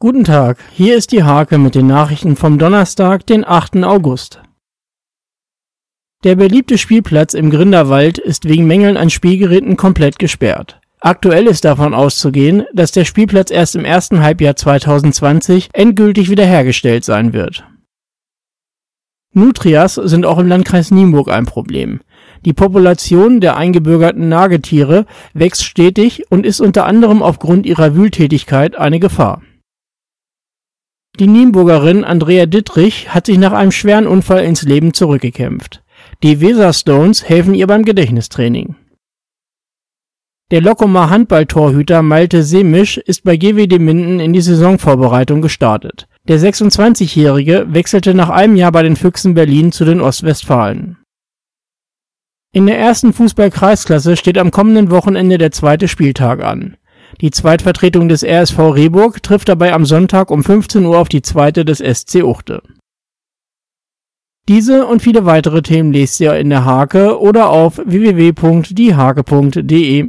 Guten Tag, hier ist die Hake mit den Nachrichten vom Donnerstag, den 8. August. Der beliebte Spielplatz im Grinderwald ist wegen Mängeln an Spielgeräten komplett gesperrt. Aktuell ist davon auszugehen, dass der Spielplatz erst im ersten Halbjahr 2020 endgültig wiederhergestellt sein wird. Nutrias sind auch im Landkreis Nienburg ein Problem. Die Population der eingebürgerten Nagetiere wächst stetig und ist unter anderem aufgrund ihrer Wühltätigkeit eine Gefahr. Die Nienburgerin Andrea Dittrich hat sich nach einem schweren Unfall ins Leben zurückgekämpft. Die Weser Stones helfen ihr beim Gedächtnistraining. Der Lockumer Handballtorhüter Malte Semisch ist bei GWD Minden in die Saisonvorbereitung gestartet. Der 26-Jährige wechselte nach einem Jahr bei den Füchsen Berlin zu den Ostwestfalen. In der ersten Fußball-Kreisklasse steht am kommenden Wochenende der zweite Spieltag an. Die Zweitvertretung des RSV Rehburg trifft dabei am Sonntag um 15 Uhr auf die zweite des SC Uchte. Diese und viele weitere Themen lest ihr in der Hake oder auf www.diehake.de